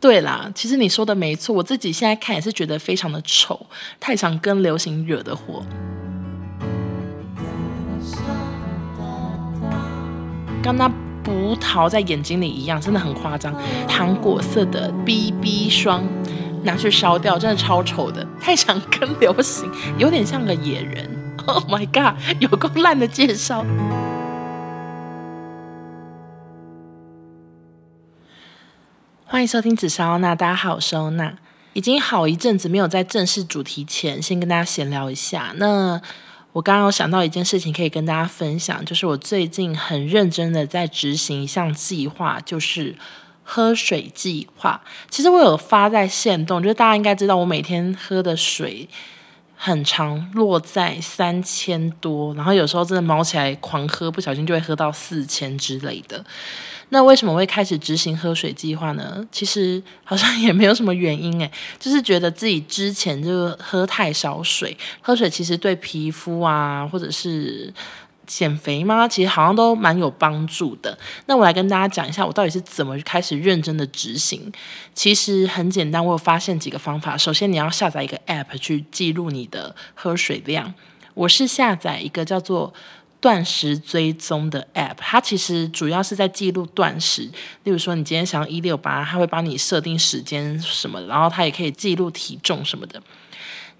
对啦，其实你说的没错，我自己现在看也是觉得非常的丑，太常跟流行惹的祸。刚那葡萄在眼睛里一样，真的很夸张。糖果色的 BB 霜拿去烧掉，真的超丑的，太想跟流行，有点像个野人。Oh my god，有够烂的介绍。欢迎收听紫砂欧娜，大家好，我是欧娜。已经好一阵子没有在正式主题前，先跟大家闲聊一下。那我刚刚有想到一件事情可以跟大家分享，就是我最近很认真的在执行一项计划，就是喝水计划。其实我有发在线动，就是大家应该知道，我每天喝的水很长落在三千多，然后有时候真的猫起来狂喝，不小心就会喝到四千之类的。那为什么会开始执行喝水计划呢？其实好像也没有什么原因诶，就是觉得自己之前就喝太少水，喝水其实对皮肤啊，或者是减肥吗，其实好像都蛮有帮助的。那我来跟大家讲一下，我到底是怎么开始认真的执行。其实很简单，我有发现几个方法。首先，你要下载一个 App 去记录你的喝水量。我是下载一个叫做断食追踪的 App，它其实主要是在记录断食。例如说，你今天想要一六八，它会帮你设定时间什么的，然后它也可以记录体重什么的。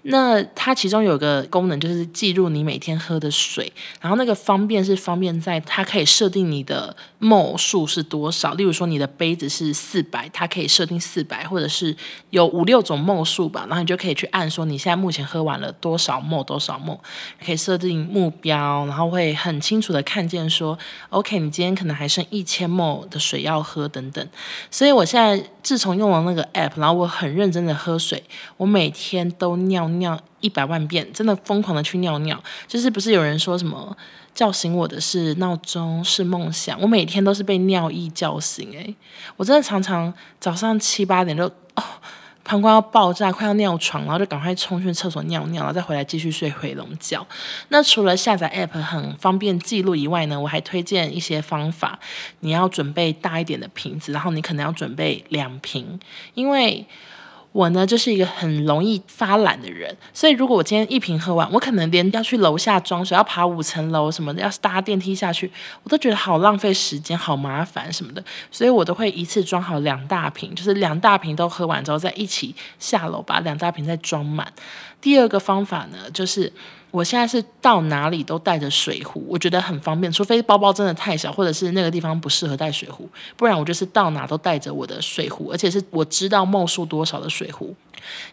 那它其中有个功能，就是记录你每天喝的水，然后那个方便是方便在它可以设定你的 ml 数是多少。例如说，你的杯子是四百，它可以设定四百，或者是有五六种 ml 数吧，然后你就可以去按说你现在目前喝完了多少 ml 多少 ml，可以设定目标，然后会很清楚的看见说，OK，你今天可能还剩一千 ml 的水要喝等等。所以我现在自从用了那个 app，然后我很认真的喝水，我每天都尿。尿一百万遍，真的疯狂的去尿尿，就是不是有人说什么叫醒我的是闹钟是梦想，我每天都是被尿意叫醒，诶，我真的常常早上七八点就哦，膀胱要爆炸，快要尿床，然后就赶快冲去厕所尿尿，然后再回来继续睡回笼觉。那除了下载 app 很方便记录以外呢，我还推荐一些方法，你要准备大一点的瓶子，然后你可能要准备两瓶，因为。我呢，就是一个很容易发懒的人，所以如果我今天一瓶喝完，我可能连要去楼下装水，要爬五层楼什么的，要搭电梯下去，我都觉得好浪费时间，好麻烦什么的，所以我都会一次装好两大瓶，就是两大瓶都喝完之后再一起下楼，把两大瓶再装满。第二个方法呢，就是。我现在是到哪里都带着水壶，我觉得很方便。除非包包真的太小，或者是那个地方不适合带水壶，不然我就是到哪都带着我的水壶，而且是我知道冒数多少的水壶。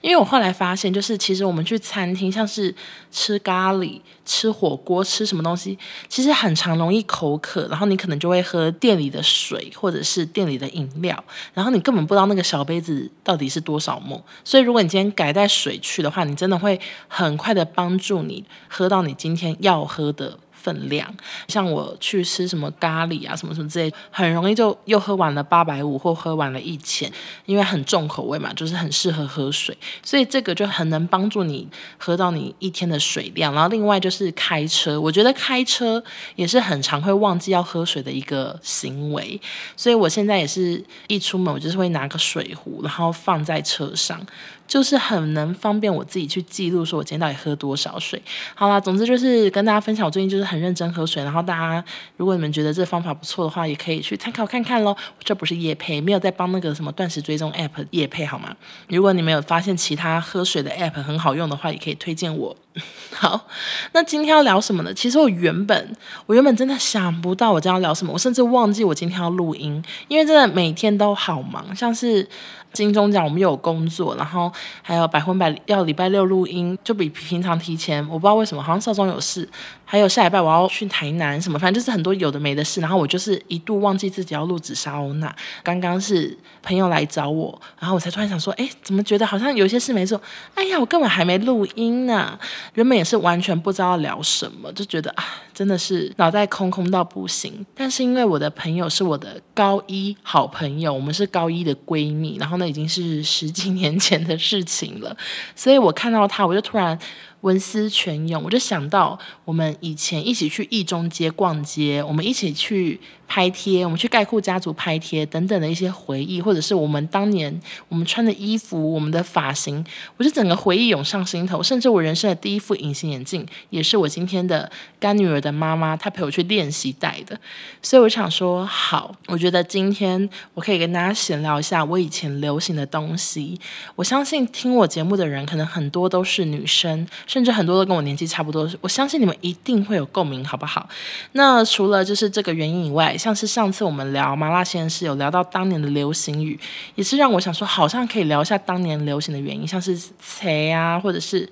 因为我后来发现，就是其实我们去餐厅，像是吃咖喱、吃火锅、吃什么东西，其实很常容易口渴，然后你可能就会喝店里的水或者是店里的饮料，然后你根本不知道那个小杯子到底是多少。所以如果你今天改带水去的话，你真的会很快的帮助你喝到你今天要喝的分量，像我去吃什么咖喱啊，什么什么之类，很容易就又喝完了八百五或喝完了一千，因为很重口味嘛，就是很适合喝水，所以这个就很能帮助你喝到你一天的水量。然后另外就是开车，我觉得开车也是很常会忘记要喝水的一个行为，所以我现在也是一出门我就是会拿个水壶，然后放在车上。就是很能方便我自己去记录，说我今天到底喝多少水。好啦，总之就是跟大家分享，我最近就是很认真喝水。然后大家如果你们觉得这方法不错的话，也可以去参考看看喽。这不是夜配，没有在帮那个什么断食追踪 app 夜配好吗？如果你们有发现其他喝水的 app 很好用的话，也可以推荐我。好，那今天要聊什么呢？其实我原本我原本真的想不到我将要聊什么，我甚至忘记我今天要录音，因为真的每天都好忙，像是。金钟奖我们有工作，然后还有百分百要礼拜六录音，就比平常提前。我不知道为什么，好像少总有事。还有下礼拜我要去台南什么，反正就是很多有的没的事。然后我就是一度忘记自己要录紫砂欧娜。刚刚是朋友来找我，然后我才突然想说，哎，怎么觉得好像有些事没做？哎呀，我根本还没录音呢。原本也是完全不知道聊什么，就觉得啊，真的是脑袋空空到不行。但是因为我的朋友是我的高一好朋友，我们是高一的闺蜜，然后呢已经是十几年前的事情了，所以我看到他，我就突然。文思泉涌，我就想到我们以前一起去一中街逛街，我们一起去拍贴，我们去盖库家族拍贴等等的一些回忆，或者是我们当年我们穿的衣服、我们的发型，我就整个回忆涌上心头。甚至我人生的第一副隐形眼镜，也是我今天的干女儿的妈妈她陪我去练习戴的。所以我想说，好，我觉得今天我可以跟大家闲聊一下我以前流行的东西。我相信听我节目的人，可能很多都是女生，甚至很多都跟我年纪差不多。我相信你们一定会有共鸣，好不好？那除了就是这个原因以外，像是上次我们聊麻辣鲜师有聊到当年的流行语，也是让我想说，好像可以聊一下当年流行的原因，像是谁啊，或者是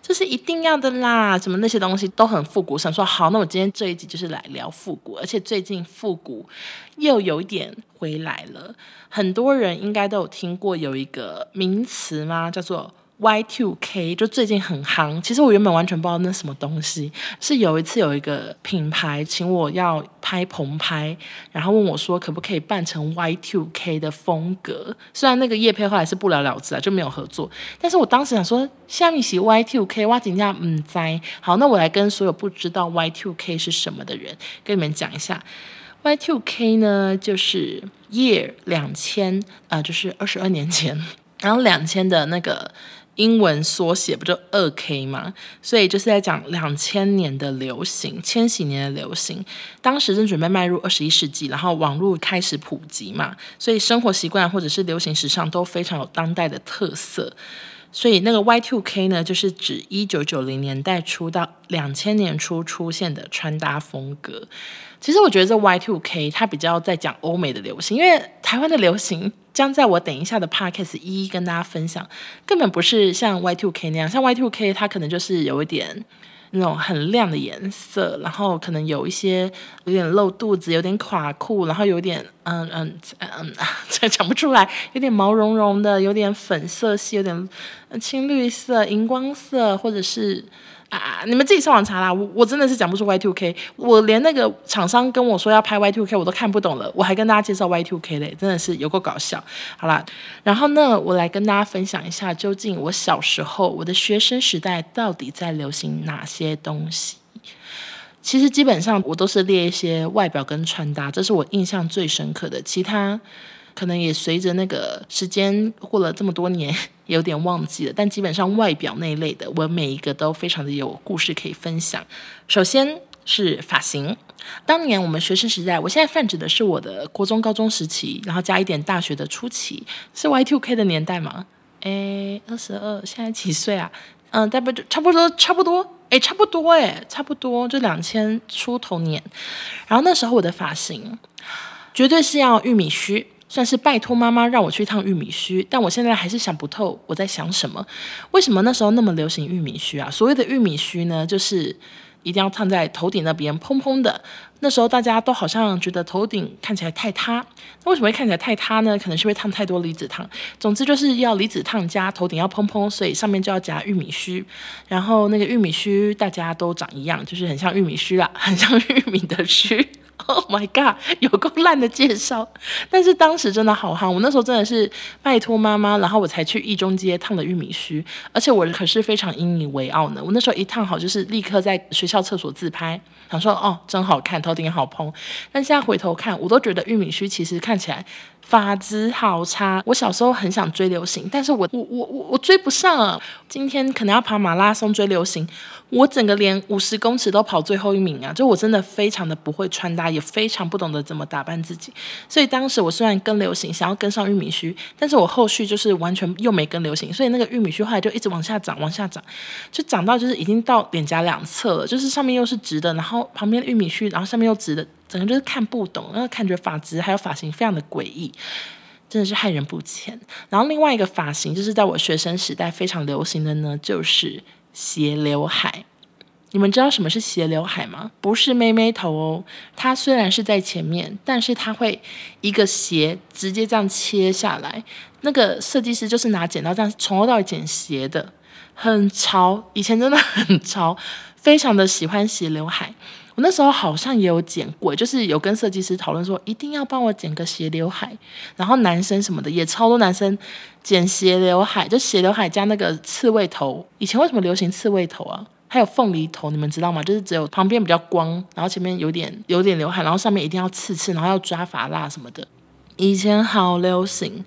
这是一定要的啦，什么那些东西都很复古。想说好，那我今天这一集就是来聊复古，而且最近复古又有一点回来了。很多人应该都有听过有一个名词吗？叫做。Y2K 就最近很夯，其实我原本完全不知道那什么东西。是有一次有一个品牌请我要拍棚拍，然后问我说可不可以扮成 Y2K 的风格。虽然那个业配后来是不了了之啊，就没有合作。但是我当时想说，下面写 Y2K，哇，人家嗯在。好，那我来跟所有不知道 Y2K 是什么的人跟你们讲一下。Y2K 呢，就是 year 两千啊，就是二十二年前，然后两千的那个。英文缩写不就二 K 吗？所以就是在讲两千年的流行，千禧年的流行。当时正准备迈入二十一世纪，然后网络开始普及嘛，所以生活习惯或者是流行时尚都非常有当代的特色。所以那个 Y2K 呢，就是指一九九零年代初到两千年初出现的穿搭风格。其实我觉得这 Y Two K 它比较在讲欧美的流行，因为台湾的流行将在我等一下的 Podcast 一一跟大家分享，根本不是像 Y Two K 那样，像 Y Two K 它可能就是有一点那种很亮的颜色，然后可能有一些有点露肚子，有点垮裤，然后有点嗯嗯嗯，这、嗯、讲不出来，有点毛茸茸的，有点粉色系，有点青绿色、荧光色，或者是。啊！你们自己上网查啦，我我真的是讲不出 Y two K，我连那个厂商跟我说要拍 Y two K，我都看不懂了，我还跟大家介绍 Y two K 嘞，真的是有够搞笑。好啦，然后呢，我来跟大家分享一下，究竟我小时候我的学生时代到底在流行哪些东西？其实基本上我都是列一些外表跟穿搭，这是我印象最深刻的，其他。可能也随着那个时间过了这么多年，有点忘记了。但基本上外表那一类的，我每一个都非常的有故事可以分享。首先是发型，当年我们学生时代，我现在泛指的是我的国中、高中时期，然后加一点大学的初期，是 Y2K 的年代吗？诶，二十二，现在几岁啊？嗯，大概差不多，差不多，诶，差不多，诶，差不多，就两千出头年。然后那时候我的发型绝对是要玉米须。算是拜托妈妈让我去烫玉米须，但我现在还是想不透我在想什么。为什么那时候那么流行玉米须啊？所谓的玉米须呢，就是一定要烫在头顶那边蓬蓬的。那时候大家都好像觉得头顶看起来太塌，那为什么会看起来太塌呢？可能是会烫太多离子烫。总之就是要离子烫加头顶要蓬蓬，所以上面就要夹玉米须。然后那个玉米须大家都长一样，就是很像玉米须啦，很像 玉米的须。Oh my god，有够烂的介绍，但是当时真的好夯。我那时候真的是拜托妈妈，然后我才去一中街烫的玉米须，而且我可是非常引以为傲呢。我那时候一烫好，就是立刻在学校厕所自拍，想说哦，真好看，头顶好蓬。但现在回头看，我都觉得玉米须其实看起来。发质好差，我小时候很想追流行，但是我我我我我追不上啊。今天可能要跑马拉松追流行，我整个连五十公尺都跑最后一名啊！就我真的非常的不会穿搭，也非常不懂得怎么打扮自己。所以当时我虽然跟流行，想要跟上玉米须，但是我后续就是完全又没跟流行，所以那个玉米须后来就一直往下长，往下长，就长到就是已经到脸颊两侧了，就是上面又是直的，然后旁边玉米须，然后上面又直的。整个就是看不懂，然后感觉发质还有发型非常的诡异，真的是害人不浅。然后另外一个发型就是在我学生时代非常流行的呢，就是斜刘海。你们知道什么是斜刘海吗？不是妹妹头哦，它虽然是在前面，但是它会一个斜直接这样切下来。那个设计师就是拿剪刀这样从头到尾剪斜的，很潮。以前真的很潮，非常的喜欢斜刘海。我那时候好像也有剪过，就是有跟设计师讨论说，一定要帮我剪个斜刘海。然后男生什么的也超多男生剪斜刘海，就斜刘海加那个刺猬头。以前为什么流行刺猬头啊？还有凤梨头，你们知道吗？就是只有旁边比较光，然后前面有点有点刘海，然后上面一定要刺刺，然后要抓发蜡什么的。以前好流行，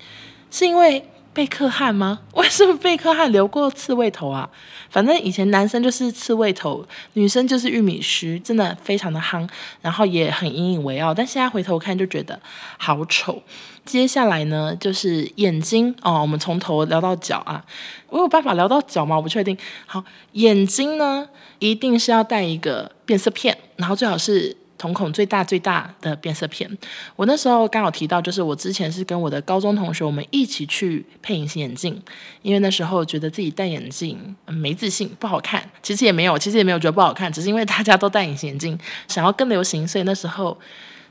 是因为。贝克汉吗？为什么贝克汉留过刺猬头啊？反正以前男生就是刺猬头，女生就是玉米须，真的非常的夯，然后也很引以为傲。但现在回头看就觉得好丑。接下来呢，就是眼睛哦，我们从头聊到脚啊。我有办法聊到脚吗？我不确定。好，眼睛呢，一定是要戴一个变色片，然后最好是。瞳孔最大最大的变色片，我那时候刚好提到，就是我之前是跟我的高中同学，我们一起去配隐形眼镜，因为那时候觉得自己戴眼镜没自信，不好看。其实也没有，其实也没有觉得不好看，只是因为大家都戴隐形眼镜，想要更流行，所以那时候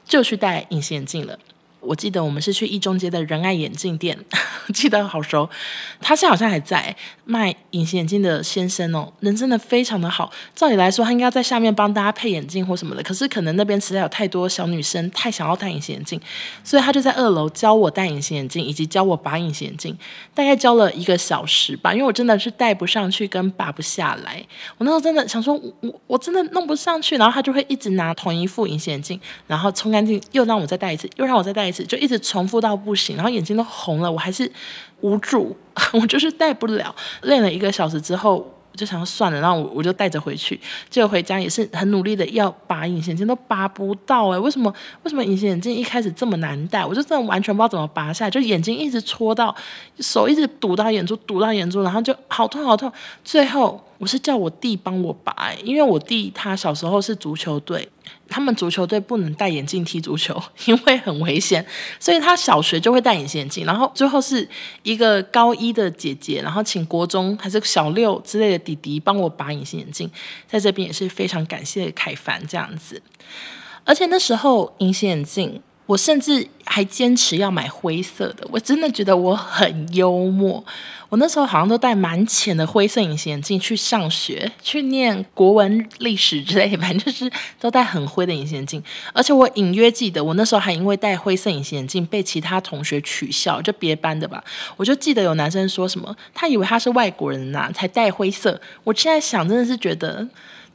就去戴隐形眼镜了。我记得我们是去一中街的仁爱眼镜店，记得好熟。他现在好像还在卖隐形眼镜的先生哦，人真的非常的好。照理来说，他应该在下面帮大家配眼镜或什么的，可是可能那边实在有太多小女生太想要戴隐形眼镜，所以他就在二楼教我戴隐形眼镜，以及教我拔隐形眼镜。大概教了一个小时吧，因为我真的是戴不上去跟拔不下来。我那时候真的想说，我我真的弄不上去，然后他就会一直拿同一副隐形眼镜，然后冲干净，又让我再戴一次，又让我再戴一次。就一直重复到不行，然后眼睛都红了，我还是无助，我就是戴不了。练了一个小时之后，我就想算了，然后我我就带着回去。结果回家也是很努力的要拔隐形眼镜，都拔不到哎、为什么？为什么隐形眼镜一开始这么难戴？我就真的完全不知道怎么拔下来，就眼睛一直戳到，手一直堵到眼珠，堵到眼珠，然后就好痛好痛。最后我是叫我弟帮我拔、因为我弟他小时候是足球队。他们足球队不能戴眼镜踢足球，因为很危险，所以他小学就会戴隐形眼镜。然后最后是一个高一的姐姐，然后请国中还是小六之类的弟弟帮我拔隐形眼镜，在这边也是非常感谢凯凡这样子。而且那时候隐形眼镜。我甚至还坚持要买灰色的，我真的觉得我很幽默。我那时候好像都戴蛮浅的灰色隐形眼镜去上学，去念国文、历史之类，反正就是都戴很灰的隐形眼镜。而且我隐约记得，我那时候还因为戴灰色隐形眼镜被其他同学取笑，就别班的吧。我就记得有男生说什么，他以为他是外国人呐、才戴灰色。我现在想，真的是觉得。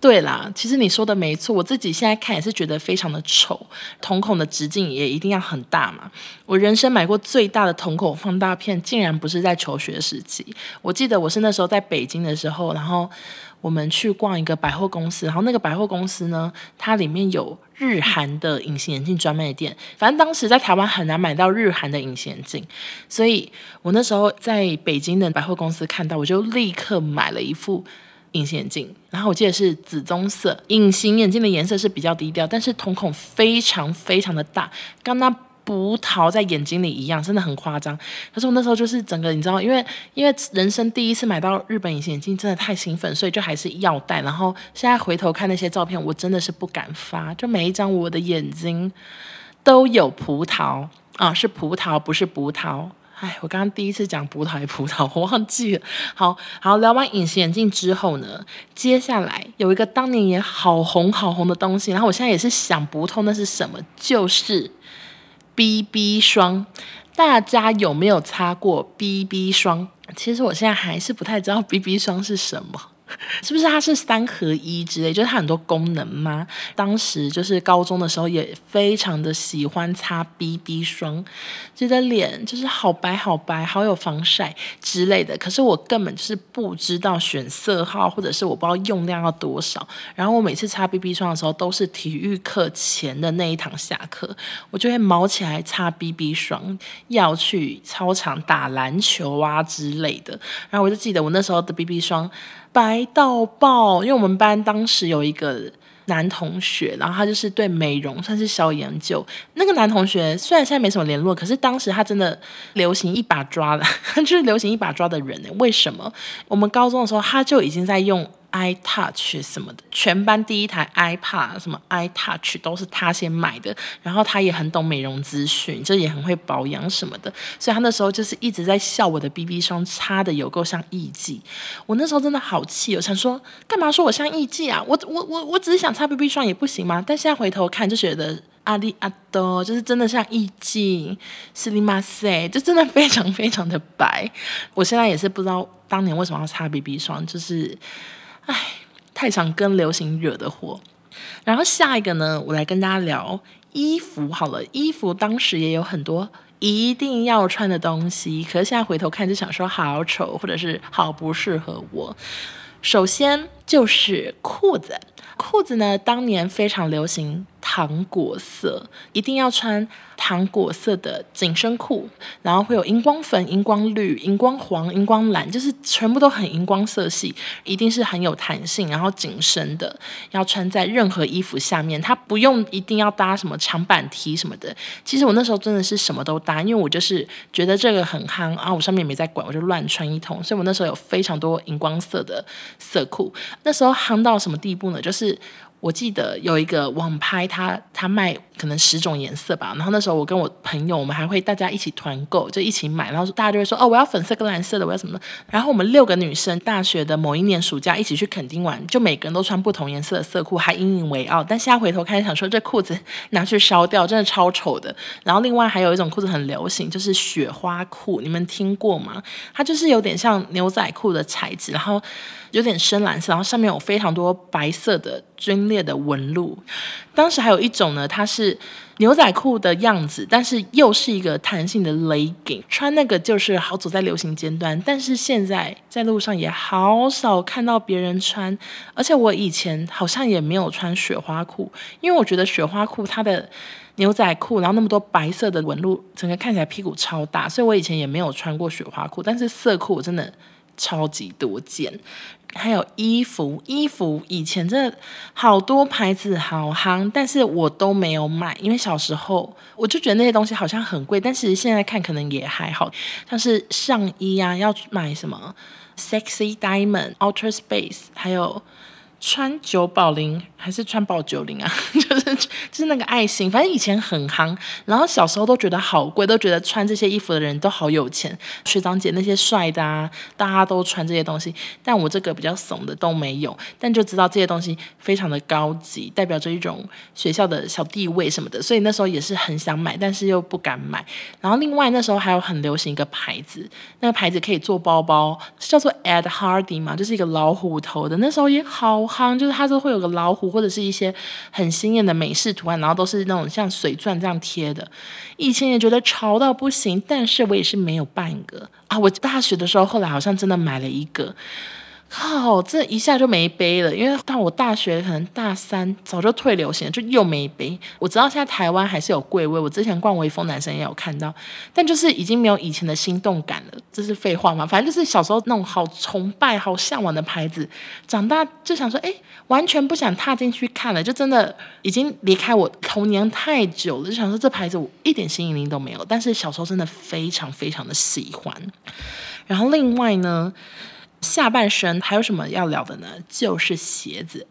对啦，其实你说的没错，我自己现在看也是觉得非常的丑，瞳孔的直径也一定要很大嘛。我人生买过最大的瞳孔放大片，竟然不是在求学时期。我记得我是那时候在北京的时候，然后我们去逛一个百货公司，然后那个百货公司呢，它里面有日韩的隐形眼镜专卖店。反正当时在台湾很难买到日韩的隐形眼镜，所以我那时候在北京的百货公司看到，我就立刻买了一副。隐形眼镜，然后我记得是紫棕色。隐形眼镜的颜色是比较低调，但是瞳孔非常非常的大，跟那葡萄在眼睛里一样，真的很夸张。可是我那时候就是整个，你知道，因为因为人生第一次买到日本隐形眼镜，真的太兴奋，所以就还是要戴。然后现在回头看那些照片，我真的是不敢发，就每一张我的眼睛都有葡萄啊，是葡萄，不是葡萄。哎，我刚刚第一次讲葡萄还葡萄，我忘记了。好好聊完隐形眼镜之后呢，接下来有一个当年也好红好红的东西，然后我现在也是想不通那是什么，就是 BB 霜。大家有没有擦过 BB 霜？其实我现在还是不太知道 BB 霜是什么。是不是它是三合一之类？就是它很多功能吗？当时就是高中的时候也非常的喜欢擦 BB 霜，觉得脸就是好白好白，好有防晒之类的。可是我根本就是不知道选色号，或者是我不知道用量要多少。然后我每次擦 BB 霜的时候，都是体育课前的那一堂下课，我就会毛起来擦 BB 霜，要去操场打篮球啊之类的。然后我就记得我那时候的 BB 霜。白到爆！因为我们班当时有一个男同学，然后他就是对美容算是小研究。那个男同学虽然现在没什么联络，可是当时他真的流行一把抓的，就是流行一把抓的人呢。为什么？我们高中的时候他就已经在用。iTouch 什么的，全班第一台 iPad 什么 iTouch 都是他先买的，然后他也很懂美容资讯，就也很会保养什么的，所以他那时候就是一直在笑我的 BB 霜擦的有够像艺伎。我那时候真的好气，我想说干嘛说我像艺伎啊？我我我我只是想擦 BB 霜也不行吗？但现在回头看就觉得阿里阿多就是真的像艺伎，斯里马塞就真的非常非常的白。我现在也是不知道当年为什么要擦 BB 霜，就是。唉，太想跟流行惹的祸。然后下一个呢，我来跟大家聊衣服好了。衣服当时也有很多一定要穿的东西，可是现在回头看就想说好丑，或者是好不适合我。首先就是裤子。裤子呢，当年非常流行糖果色，一定要穿糖果色的紧身裤，然后会有荧光粉、荧光绿、荧光黄、荧光蓝，就是全部都很荧光色系，一定是很有弹性，然后紧身的，要穿在任何衣服下面，它不用一定要搭什么长板 T 什么的。其实我那时候真的是什么都搭，因为我就是觉得这个很夯啊，我上面也没在管，我就乱穿一通，所以我那时候有非常多荧光色的色裤。那时候夯到什么地步呢？就是我记得有一个网拍他，他他卖可能十种颜色吧。然后那时候我跟我朋友，我们还会大家一起团购，就一起买。然后大家就会说：“哦，我要粉色跟蓝色的，我要什么的。”然后我们六个女生，大学的某一年暑假一起去垦丁玩，就每个人都穿不同颜色的色裤，还引以为傲。但现在回头看，想说这裤子拿去烧掉，真的超丑的。然后另外还有一种裤子很流行，就是雪花裤，你们听过吗？它就是有点像牛仔裤的材质，然后。有点深蓝色，然后上面有非常多白色的皲裂的纹路。当时还有一种呢，它是牛仔裤的样子，但是又是一个弹性的 legging，穿那个就是好走在流行尖端。但是现在在路上也好少看到别人穿，而且我以前好像也没有穿雪花裤，因为我觉得雪花裤它的牛仔裤，然后那么多白色的纹路，整个看起来屁股超大，所以我以前也没有穿过雪花裤。但是色裤我真的超级多件。还有衣服，衣服以前真的好多牌子好夯，但是我都没有买，因为小时候我就觉得那些东西好像很贵，但是现在看可能也还好，像是上衣啊，要买什么 Sexy Diamond、Outer Space，还有。穿九宝零还是穿宝九零啊？就是就是那个爱心，反正以前很夯。然后小时候都觉得好贵，都觉得穿这些衣服的人都好有钱。学长姐那些帅的啊，大家都穿这些东西，但我这个比较怂的都没有。但就知道这些东西非常的高级，代表着一种学校的小地位什么的。所以那时候也是很想买，但是又不敢买。然后另外那时候还有很流行一个牌子，那个牌子可以做包包，叫做 Ed Hardy 嘛，就是一个老虎头的。那时候也好。夯就是它都会有个老虎或者是一些很鲜艳的美式图案，然后都是那种像水钻这样贴的。以前也觉得潮到不行，但是我也是没有半个啊。我大学的时候，后来好像真的买了一个。靠，这一下就没背了，因为到我大学可能大三早就退流行了，就又没背。我知道现在台湾还是有柜位，我之前逛微风男生也有看到，但就是已经没有以前的心动感了。这是废话吗？反正就是小时候那种好崇拜、好向往的牌子，长大就想说，哎，完全不想踏进去看了，就真的已经离开我童年太久了，就想说这牌子我一点吸引力都没有。但是小时候真的非常非常的喜欢。然后另外呢，下半身还有什么要聊的呢？就是鞋子。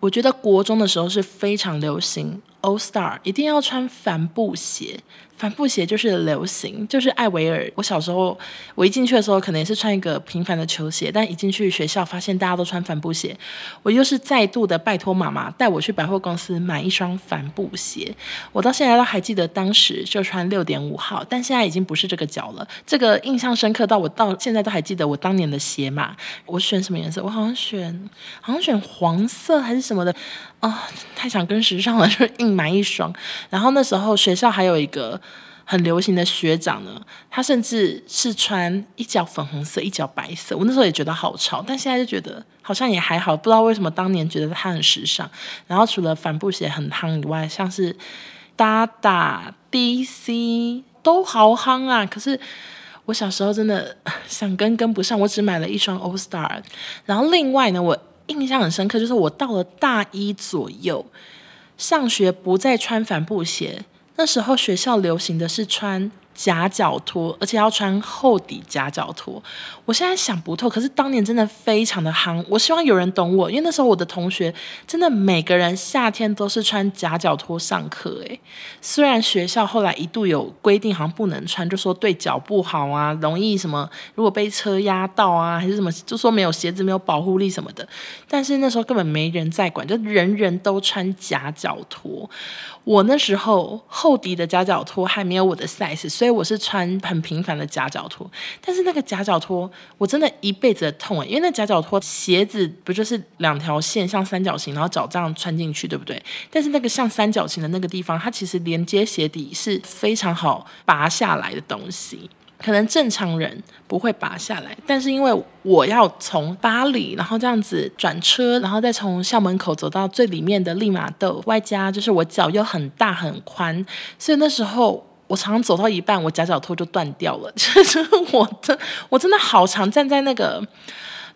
我觉得国中的时候是非常流行 All Star，一定要穿帆布鞋。帆布鞋就是流行，就是艾维尔。我小时候，我一进去的时候，可能也是穿一个平凡的球鞋，但一进去学校，发现大家都穿帆布鞋，我又是再度的拜托妈妈带我去百货公司买一双帆布鞋。我到现在都还记得当时就穿六点五号，但现在已经不是这个脚了。这个印象深刻到我到现在都还记得我当年的鞋码。我选什么颜色？我好像选，好像选黄色还是什么的。啊、哦，太想跟时尚了，就硬买一双。然后那时候学校还有一个很流行的学长呢，他甚至是穿一脚粉红色，一脚白色。我那时候也觉得好潮，但现在就觉得好像也还好。不知道为什么当年觉得他很时尚。然后除了帆布鞋很夯以外，像是 Dada、DC 都好夯啊。可是我小时候真的 想跟跟不上，我只买了一双 All Star。然后另外呢，我。印象很深刻，就是我到了大一左右，上学不再穿帆布鞋，那时候学校流行的是穿。夹脚拖，而且要穿厚底夹脚拖。我现在想不透，可是当年真的非常的夯。我希望有人懂我，因为那时候我的同学真的每个人夏天都是穿夹脚拖上课。诶，虽然学校后来一度有规定，好像不能穿，就说对脚不好啊，容易什么，如果被车压到啊，还是什么，就说没有鞋子没有保护力什么的。但是那时候根本没人在管，就人人都穿夹脚拖。我那时候厚底的夹脚拖还没有我的 size，所以。我是穿很平凡的夹脚拖。但是那个夹脚拖，我真的一辈子的痛诶，因为那夹脚拖鞋子不就是两条线像三角形，然后脚这样穿进去，对不对？但是那个像三角形的那个地方，它其实连接鞋底是非常好拔下来的东西。可能正常人不会拔下来，但是因为我要从巴黎，然后这样子转车，然后再从校门口走到最里面的利马窦，外加就是我脚又很大很宽，所以那时候我常常走到一半，我夹脚拖就断掉了。就是我真我真的好常站在那个。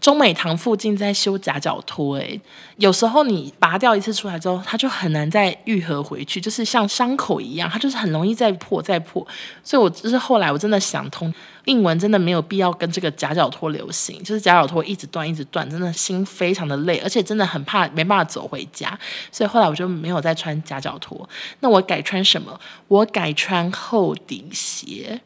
中美堂附近在修夹脚拖，诶，有时候你拔掉一次出来之后，它就很难再愈合回去，就是像伤口一样，它就是很容易再破再破。所以，我就是后来我真的想通，英文真的没有必要跟这个夹脚拖流行，就是夹脚拖一直断一直断，真的心非常的累，而且真的很怕没办法走回家。所以后来我就没有再穿夹脚拖。那我改穿什么？我改穿厚底鞋。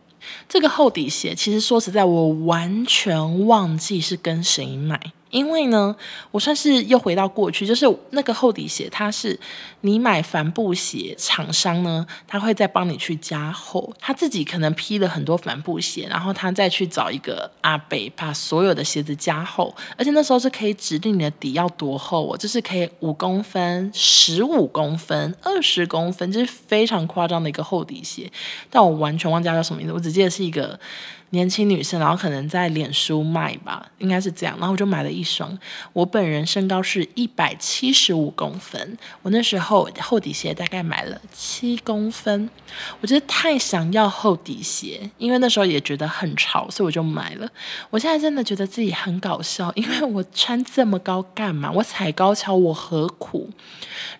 这个厚底鞋，其实说实在，我完全忘记是跟谁买。因为呢，我算是又回到过去，就是那个厚底鞋，它是你买帆布鞋，厂商呢，他会再帮你去加厚，他自己可能批了很多帆布鞋，然后他再去找一个阿北把所有的鞋子加厚，而且那时候是可以指定你的底要多厚哦，就是可以五公分、十五公分、二十公分，就是非常夸张的一个厚底鞋，但我完全忘记叫什么名字，我只记得是一个。年轻女生，然后可能在脸书卖吧，应该是这样。然后我就买了一双。我本人身高是一百七十五公分，我那时候厚底鞋大概买了七公分。我觉得太想要厚底鞋，因为那时候也觉得很潮，所以我就买了。我现在真的觉得自己很搞笑，因为我穿这么高干嘛？我踩高跷我何苦？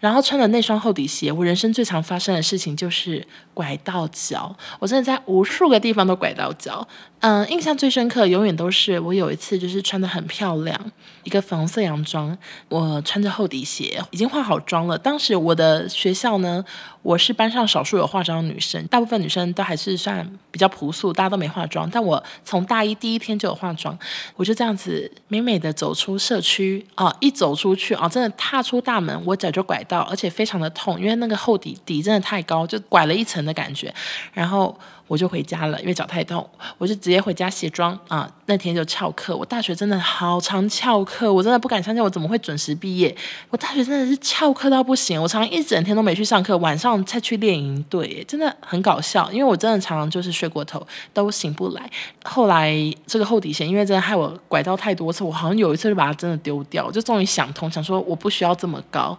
然后穿了那双厚底鞋，我人生最常发生的事情就是拐到脚。我真的在无数个地方都拐到脚。嗯，印象最深刻永远都是我有一次就是穿得很漂亮，一个粉红色洋装，我穿着厚底鞋，已经化好妆了。当时我的学校呢，我是班上少数有化妆的女生，大部分女生都还是算比较朴素，大家都没化妆。但我从大一第一天就有化妆，我就这样子美美的走出社区啊，一走出去啊，真的踏出大门，我脚就拐到，而且非常的痛，因为那个厚底底真的太高，就拐了一层的感觉，然后。我就回家了，因为脚太痛，我就直接回家卸妆啊。那天就翘课，我大学真的好常翘课，我真的不敢相信我怎么会准时毕业。我大学真的是翘课到不行，我常常一整天都没去上课，晚上才去练营队，真的很搞笑。因为我真的常常就是睡过头，都醒不来。后来这个厚底鞋，因为真的害我拐到太多次，我好像有一次就把它真的丢掉，就终于想通，想说我不需要这么高。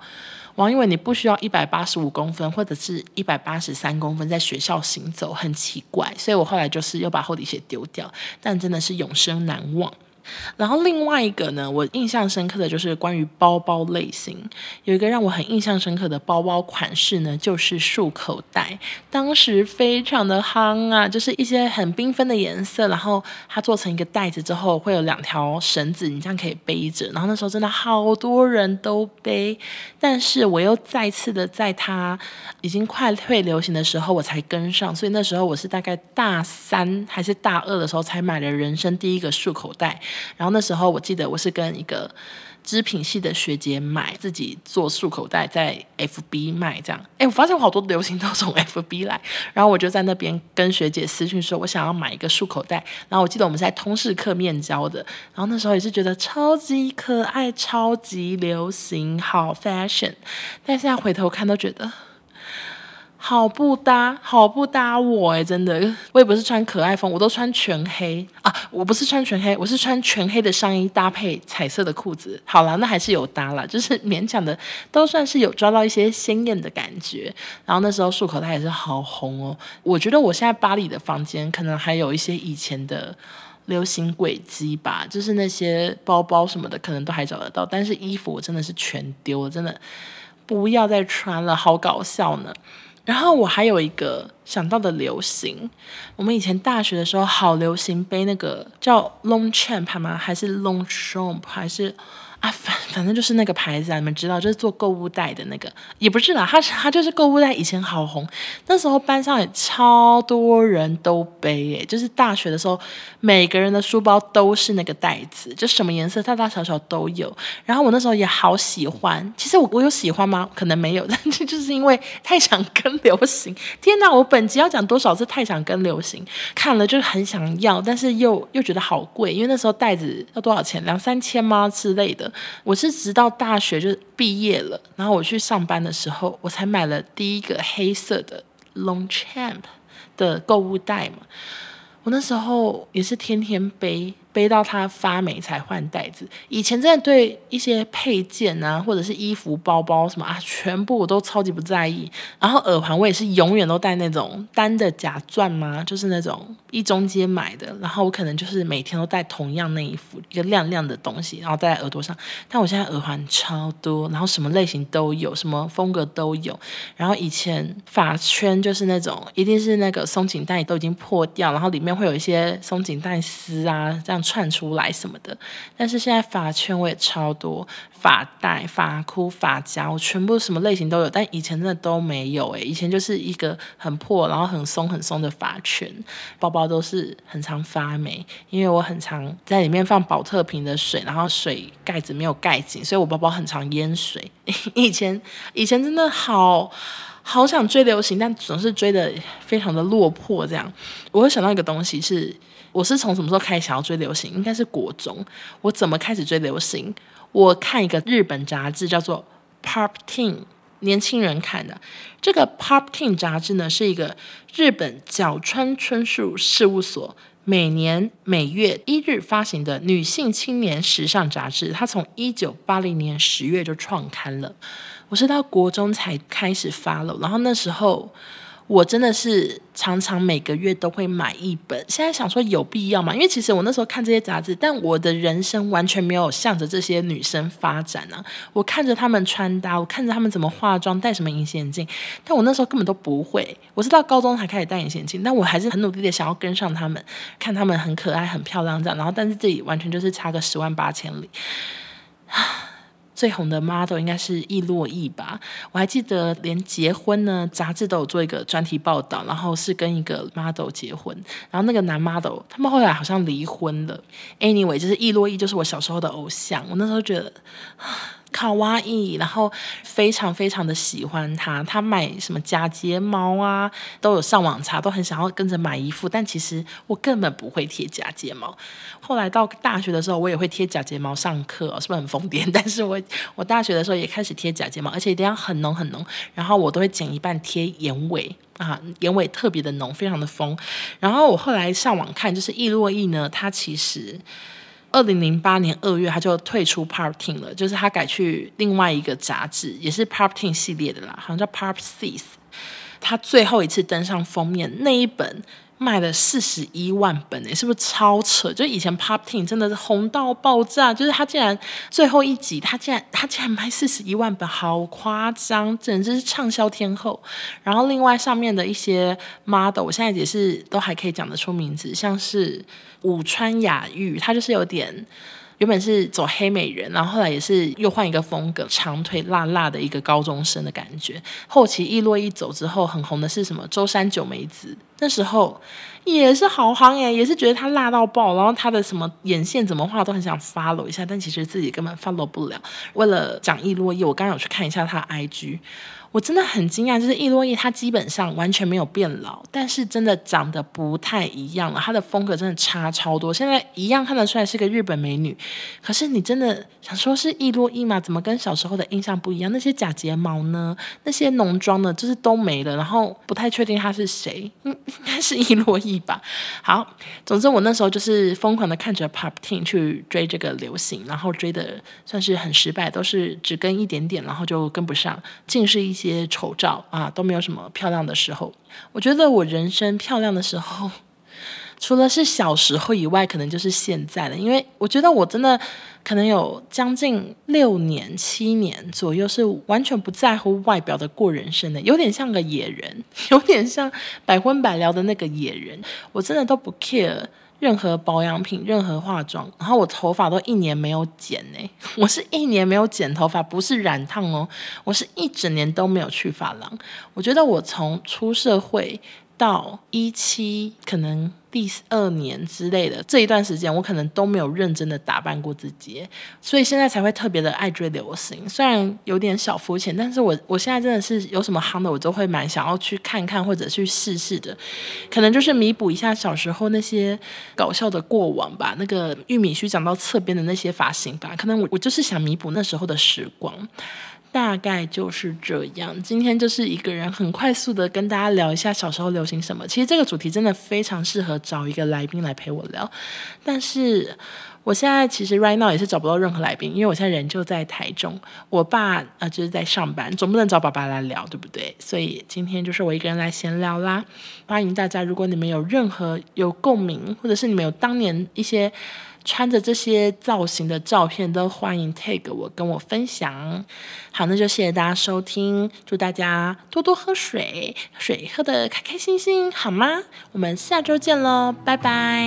王一伟，你不需要一百八十五公分或者是一百八十三公分在学校行走，很奇怪，所以我后来就是又把厚底鞋丢掉，但真的是永生难忘。然后另外一个呢，我印象深刻的就是关于包包类型，有一个让我很印象深刻的包包款式呢，就是束口袋。当时非常的夯啊，就是一些很缤纷的颜色，然后它做成一个袋子之后，会有两条绳子，你这样可以背着。然后那时候真的好多人都背，但是我又再次的在它已经快退流行的时候，我才跟上。所以那时候我是大概大三还是大二的时候才买了人生第一个束口袋。然后那时候我记得我是跟一个织品系的学姐买，自己做束口袋，在 FB 卖这样。哎，我发现我好多流行都从 FB 来，然后我就在那边跟学姐私讯说，我想要买一个束口袋。然后我记得我们在通识课面交的，然后那时候也是觉得超级可爱、超级流行、好 fashion，但现在回头看都觉得。好不搭，好不搭我哎，真的，我也不是穿可爱风，我都穿全黑啊，我不是穿全黑，我是穿全黑的上衣搭配彩色的裤子。好了，那还是有搭了，就是勉强的，都算是有抓到一些鲜艳的感觉。然后那时候束口袋也是好红哦，我觉得我现在巴黎的房间可能还有一些以前的流行轨迹吧，就是那些包包什么的可能都还找得到，但是衣服我真的是全丢了，真的不要再穿了，好搞笑呢。然后我还有一个想到的流行，我们以前大学的时候好流行背那个叫 Longchamp 吗？还是 long jump？还是啊，反反正就是那个牌子啊，你们知道，就是做购物袋的那个，也不是啦，它它就是购物袋，以前好红，那时候班上也超多人都背耶，就是大学的时候，每个人的书包都是那个袋子，就什么颜色，大大小小都有。然后我那时候也好喜欢，其实我我有喜欢吗？可能没有，但是就是因为太想跟流行。天哪，我本集要讲多少次太想跟流行，看了就很想要，但是又又觉得好贵，因为那时候袋子要多少钱？两三千吗之类的。我是直到大学就毕业了，然后我去上班的时候，我才买了第一个黑色的 Longchamp 的购物袋嘛。我那时候也是天天背。背到它发霉才换袋子。以前真的对一些配件啊，或者是衣服、包包什么啊，全部我都超级不在意。然后耳环我也是永远都戴那种单的假钻嘛，就是那种一中街买的。然后我可能就是每天都戴同样那一副一个亮亮的东西，然后戴在耳朵上。但我现在耳环超多，然后什么类型都有，什么风格都有。然后以前发圈就是那种一定是那个松紧带都已经破掉，然后里面会有一些松紧带丝啊这样。串出来什么的，但是现在发圈我也超多，发带、发箍、发夹，我全部什么类型都有，但以前真的都没有诶，以前就是一个很破，然后很松很松的发圈，包包都是很常发霉，因为我很常在里面放宝特瓶的水，然后水盖子没有盖紧，所以我包包很常淹水。以前以前真的好好想追流行，但总是追得非常的落魄。这样，我会想到一个东西是。我是从什么时候开始想要追流行？应该是国中。我怎么开始追流行？我看一个日本杂志叫做《Pop Teen》，年轻人看的。这个《Pop Teen》杂志呢，是一个日本角川春树事务所每年每月一日发行的女性青年时尚杂志。它从一九八零年十月就创刊了。我是到国中才开始 follow，然后那时候。我真的是常常每个月都会买一本。现在想说有必要吗？因为其实我那时候看这些杂志，但我的人生完全没有向着这些女生发展啊。我看着她们穿搭，我看着她们怎么化妆，戴什么隐形眼镜，但我那时候根本都不会。我是到高中才开始戴隐形眼镜，但我还是很努力的想要跟上她们，看她们很可爱、很漂亮这样。然后，但是这里完全就是差个十万八千里。最红的 model 应该是易洛伊吧，我还记得连结婚呢，杂志都有做一个专题报道，然后是跟一个 model 结婚，然后那个男 model 他们后来好像离婚了。Anyway，就是易洛伊就是我小时候的偶像，我那时候觉得。卡哇伊，然后非常非常的喜欢他。他买什么假睫毛啊，都有上网查，都很想要跟着买一副。但其实我根本不会贴假睫毛。后来到大学的时候，我也会贴假睫毛上课，是不是很疯癫？但是我我大学的时候也开始贴假睫毛，而且一定要很浓很浓。然后我都会剪一半贴眼尾啊，眼尾特别的浓，非常的疯。然后我后来上网看，就是伊洛伊呢，他其实。二零零八年二月，他就退出 Parting 了，就是他改去另外一个杂志，也是 Parting 系列的啦，好像叫 Parpsis。他最后一次登上封面那一本。卖了四十一万本诶，是不是超扯？就以前 Pop Teen 真的是红到爆炸，就是他竟然最后一集，他竟然他竟然卖四十一万本，好夸张，简直是畅销天后。然后另外上面的一些 model，我现在也是都还可以讲得出名字，像是武川雅玉，他就是有点。原本是走黑美人，然后后来也是又换一个风格，长腿辣辣的一个高中生的感觉。后期伊洛伊走之后，很红的是什么？周山九美子，那时候也是好夯耶，也是觉得她辣到爆，然后她的什么眼线怎么画都很想 follow 一下，但其实自己根本 follow 不了。为了讲伊洛伊，我刚刚有去看一下她 IG。我真的很惊讶，就是伊洛伊，她基本上完全没有变老，但是真的长得不太一样了。她的风格真的差超多。现在一样看得出来是个日本美女，可是你真的想说是伊洛伊吗？怎么跟小时候的印象不一样？那些假睫毛呢？那些浓妆呢？就是都没了。然后不太确定她是谁，应应该是伊洛伊吧。好，总之我那时候就是疯狂的看着 Pop Teen 去追这个流行，然后追的算是很失败，都是只跟一点点，然后就跟不上，尽是一。些丑照啊，都没有什么漂亮的时候。我觉得我人生漂亮的时候，除了是小时候以外，可能就是现在了。因为我觉得我真的可能有将近六年、七年左右是完全不在乎外表的过人生的，有点像个野人，有点像百分百聊的那个野人。我真的都不 care。任何保养品、任何化妆，然后我头发都一年没有剪呢。我是一年没有剪头发，不是染烫哦，我是一整年都没有去发廊。我觉得我从出社会。到一七可能第二年之类的这一段时间，我可能都没有认真的打扮过自己，所以现在才会特别的爱追流行。虽然有点小肤浅，但是我我现在真的是有什么夯的，我都会蛮想要去看看或者去试试的。可能就是弥补一下小时候那些搞笑的过往吧，那个玉米须长到侧边的那些发型吧。可能我我就是想弥补那时候的时光。大概就是这样。今天就是一个人很快速的跟大家聊一下小时候流行什么。其实这个主题真的非常适合找一个来宾来陪我聊。但是我现在其实 right now 也是找不到任何来宾，因为我现在人就在台中，我爸呃就是在上班，总不能找爸爸来聊，对不对？所以今天就是我一个人来闲聊啦。欢迎大家，如果你们有任何有共鸣，或者是你们有当年一些。穿着这些造型的照片都欢迎 tag 我跟我分享。好，那就谢谢大家收听，祝大家多多喝水，水喝得开开心心，好吗？我们下周见喽，拜拜。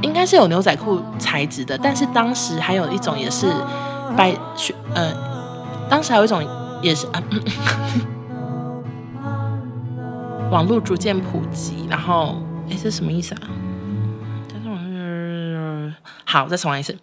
应该是有牛仔裤材质的，但是当时还有一种也是白雪，呃，当时还有一种也是啊。网络逐渐普及，然后，哎，这什么意思啊？但是我好，再重来一次。